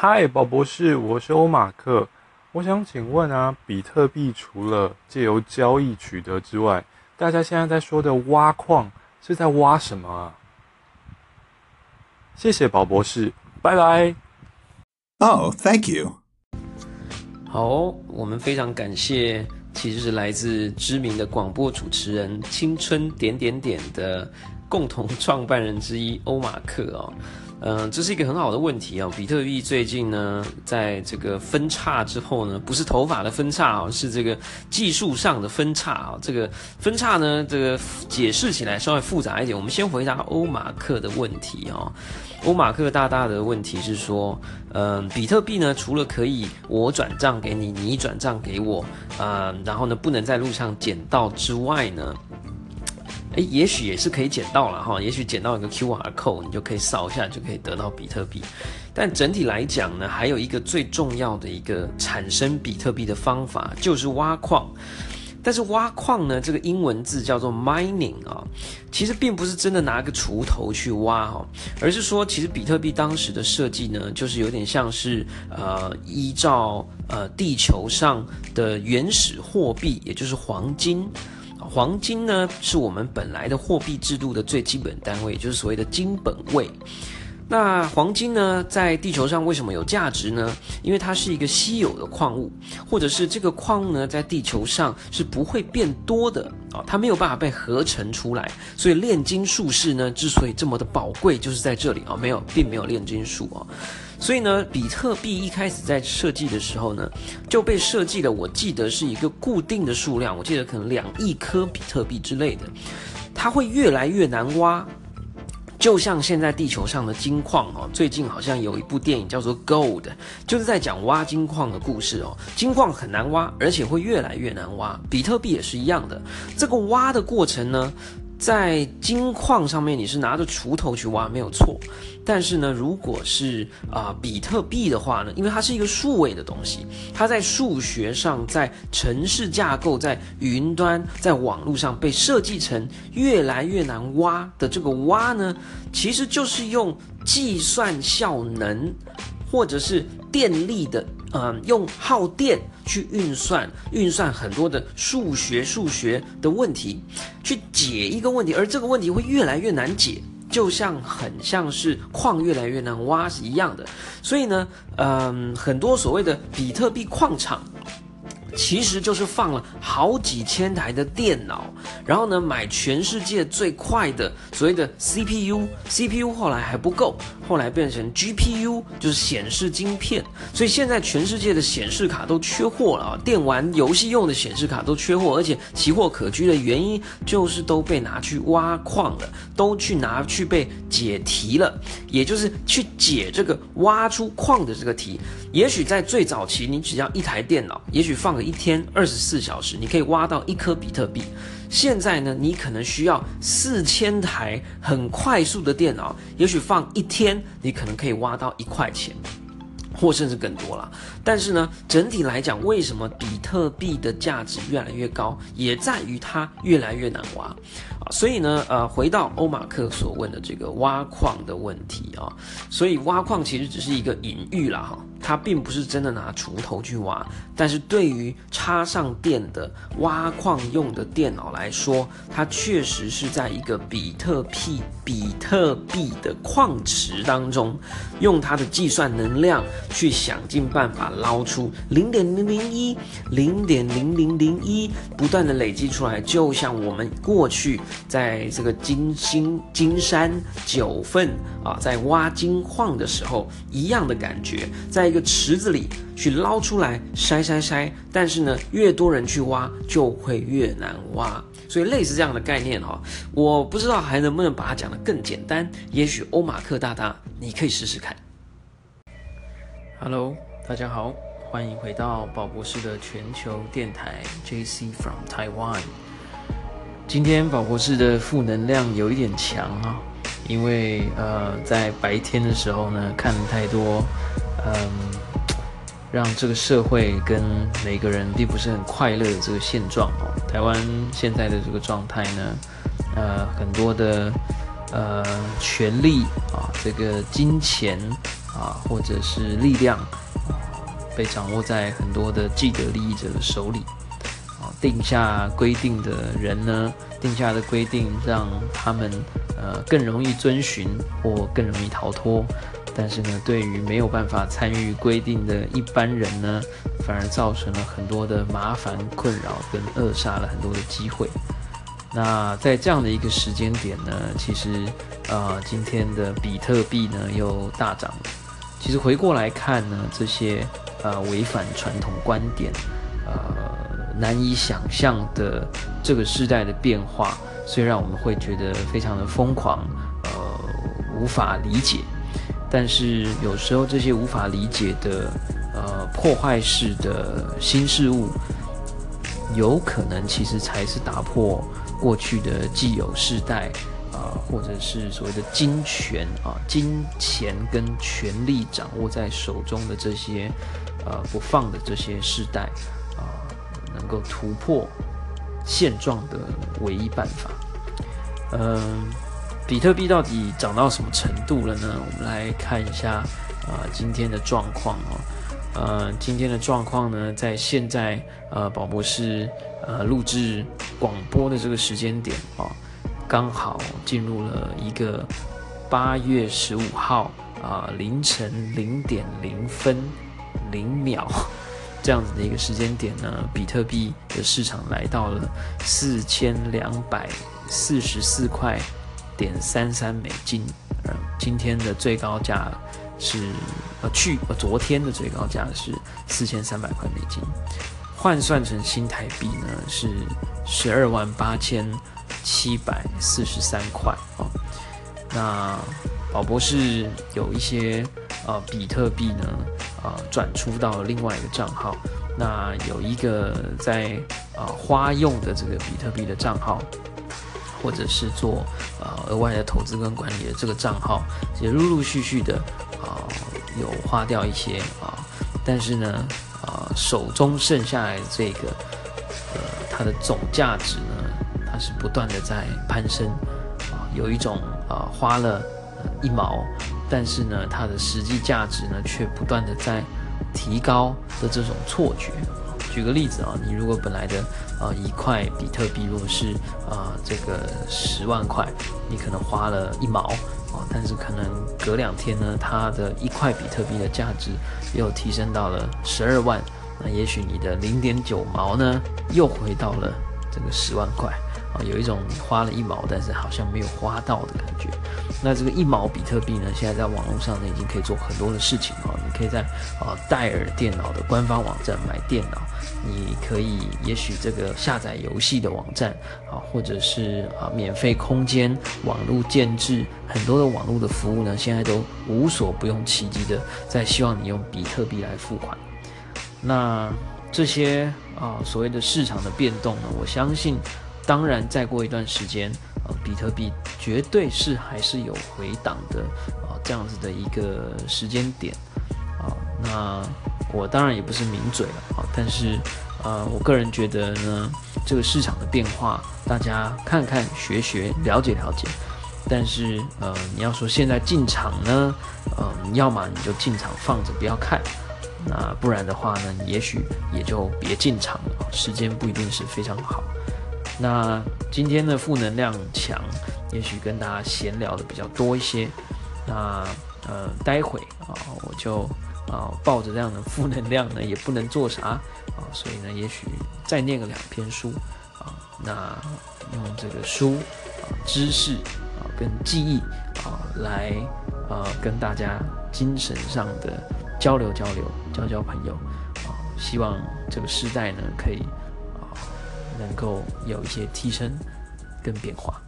嗨，宝博士，我是欧马克。我想请问啊，比特币除了借由交易取得之外，大家现在在说的挖矿是在挖什么啊？谢谢宝博士，拜拜。Oh, thank you. 好，我们非常感谢，其实是来自知名的广播主持人青春点点点的共同创办人之一欧马克哦。嗯，这是一个很好的问题啊。比特币最近呢，在这个分叉之后呢，不是头发的分叉啊，是这个技术上的分叉啊。这个分叉呢，这个解释起来稍微复杂一点。我们先回答欧马克的问题啊。欧马克大大的问题是说，嗯，比特币呢，除了可以我转账给你，你转账给我，啊，然后呢，不能在路上捡到之外呢？诶，也许也是可以捡到了哈，也许捡到一个 QR code，你就可以扫一下就可以得到比特币。但整体来讲呢，还有一个最重要的一个产生比特币的方法就是挖矿。但是挖矿呢，这个英文字叫做 mining 啊，其实并不是真的拿个锄头去挖哈，而是说其实比特币当时的设计呢，就是有点像是呃依照呃地球上的原始货币，也就是黄金。黄金呢，是我们本来的货币制度的最基本单位，就是所谓的金本位。那黄金呢，在地球上为什么有价值呢？因为它是一个稀有的矿物，或者是这个矿物呢，在地球上是不会变多的啊，它没有办法被合成出来。所以炼金术士呢，之所以这么的宝贵，就是在这里啊，没有，并没有炼金术啊。所以呢，比特币一开始在设计的时候呢，就被设计了。我记得是一个固定的数量，我记得可能两亿颗比特币之类的，它会越来越难挖。就像现在地球上的金矿哦，最近好像有一部电影叫做《Gold》，就是在讲挖金矿的故事哦。金矿很难挖，而且会越来越难挖。比特币也是一样的，这个挖的过程呢。在金矿上面，你是拿着锄头去挖，没有错。但是呢，如果是啊比特币的话呢，因为它是一个数位的东西，它在数学上、在城市架构、在云端、在网络上被设计成越来越难挖的这个挖呢，其实就是用计算效能或者是电力的。嗯，用耗电去运算，运算很多的数学数学的问题，去解一个问题，而这个问题会越来越难解，就像很像是矿越来越难挖是一样的。所以呢，嗯，很多所谓的比特币矿场。其实就是放了好几千台的电脑，然后呢，买全世界最快的所谓的 CPU，CPU 后来还不够，后来变成 GPU，就是显示晶片。所以现在全世界的显示卡都缺货了啊，电玩游戏用的显示卡都缺货，而且奇货可居的原因就是都被拿去挖矿了，都去拿去被解题了，也就是去解这个挖出矿的这个题。也许在最早期，你只要一台电脑，也许放个。一天二十四小时，你可以挖到一颗比特币。现在呢，你可能需要四千台很快速的电脑，也许放一天，你可能可以挖到一块钱，或甚至更多了。但是呢，整体来讲，为什么比特币的价值越来越高，也在于它越来越难挖啊。所以呢，呃，回到欧马克所问的这个挖矿的问题啊，所以挖矿其实只是一个隐喻了哈。它并不是真的拿锄头去挖，但是对于插上电的挖矿用的电脑来说，它确实是在一个比特币比特币的矿池当中，用它的计算能量去想尽办法捞出零点零零一、零点零零零一，不断的累积出来，就像我们过去在这个金星金山九份啊，在挖金矿的时候一样的感觉，在一个。池子里去捞出来筛筛筛，但是呢，越多人去挖就会越难挖，所以类似这样的概念哈，我不知道还能不能把它讲得更简单。也许欧马克大大，你可以试试看。Hello，大家好，欢迎回到宝博士的全球电台 JC from Taiwan。今天宝博士的负能量有一点强啊，因为呃，在白天的时候呢，看了太多。嗯，让这个社会跟每个人并不是很快乐的这个现状哦。台湾现在的这个状态呢，呃，很多的呃权利啊，这个金钱啊，或者是力量，被掌握在很多的既得利益者的手里。啊，定下规定的人呢，定下的规定让他们呃更容易遵循或更容易逃脱。但是呢，对于没有办法参与规定的一般人呢，反而造成了很多的麻烦、困扰跟扼杀了很多的机会。那在这样的一个时间点呢，其实呃，今天的比特币呢又大涨了。其实回过来看呢，这些呃违反传统观点、呃难以想象的这个时代的变化，虽然我们会觉得非常的疯狂，呃，无法理解。但是有时候这些无法理解的、呃破坏式的新事物，有可能其实才是打破过去的既有世代啊，或者是所谓的金权啊、金钱跟权力掌握在手中的这些呃不放的这些世代啊，能够突破现状的唯一办法，嗯。比特币到底涨到什么程度了呢？我们来看一下啊，今天的状况哦。呃，今天的状况呢，在现在呃，宝博士呃录制广播的这个时间点啊，刚好进入了一个八月十五号啊凌晨零点零分零秒这样子的一个时间点呢，比特币的市场来到了四千两百四十四块。点三三美金，呃，今天的最高价是呃去呃昨天的最高价是四千三百块美金，换算成新台币呢是十二万八千七百四十三块啊。那宝博士有一些呃比特币呢啊转出到另外一个账号，那有一个在呃花用的这个比特币的账号。或者是做呃额外的投资跟管理的这个账号，也陆陆续续的啊有花掉一些啊，但是呢啊手中剩下来的这个呃它的总价值呢，它是不断的在攀升啊，有一种啊花了一毛，但是呢它的实际价值呢却不断的在提高的这种错觉。举个例子啊，你如果本来的啊一块比特币，如果是啊这个十万块，你可能花了一毛啊，但是可能隔两天呢，它的一块比特币的价值又提升到了十二万，那也许你的零点九毛呢，又回到了这个十万块。啊，有一种花了一毛，但是好像没有花到的感觉。那这个一毛比特币呢，现在在网络上呢，已经可以做很多的事情啊。你可以在啊戴尔电脑的官方网站买电脑，你可以也许这个下载游戏的网站啊，或者是啊免费空间网络建制，很多的网络的服务呢，现在都无所不用其极的在希望你用比特币来付款。那这些啊所谓的市场的变动呢，我相信。当然，再过一段时间，呃，比特币绝对是还是有回档的，啊，这样子的一个时间点，啊，那我当然也不是名嘴了，啊，但是，呃，我个人觉得呢，这个市场的变化，大家看看、学学、了解了解，但是，呃，你要说现在进场呢，嗯，要么你就进场放着不要看，那不然的话呢，也许也就别进场了，时间不一定是非常好。那今天的负能量强，也许跟大家闲聊的比较多一些。那呃，待会啊，我就啊抱着这样的负能量呢，也不能做啥啊，所以呢，也许再念个两篇书啊，那用这个书啊知识啊跟记忆啊来呃跟大家精神上的交流交流，交交朋友啊，希望这个时代呢可以啊。能够有一些提升跟变化。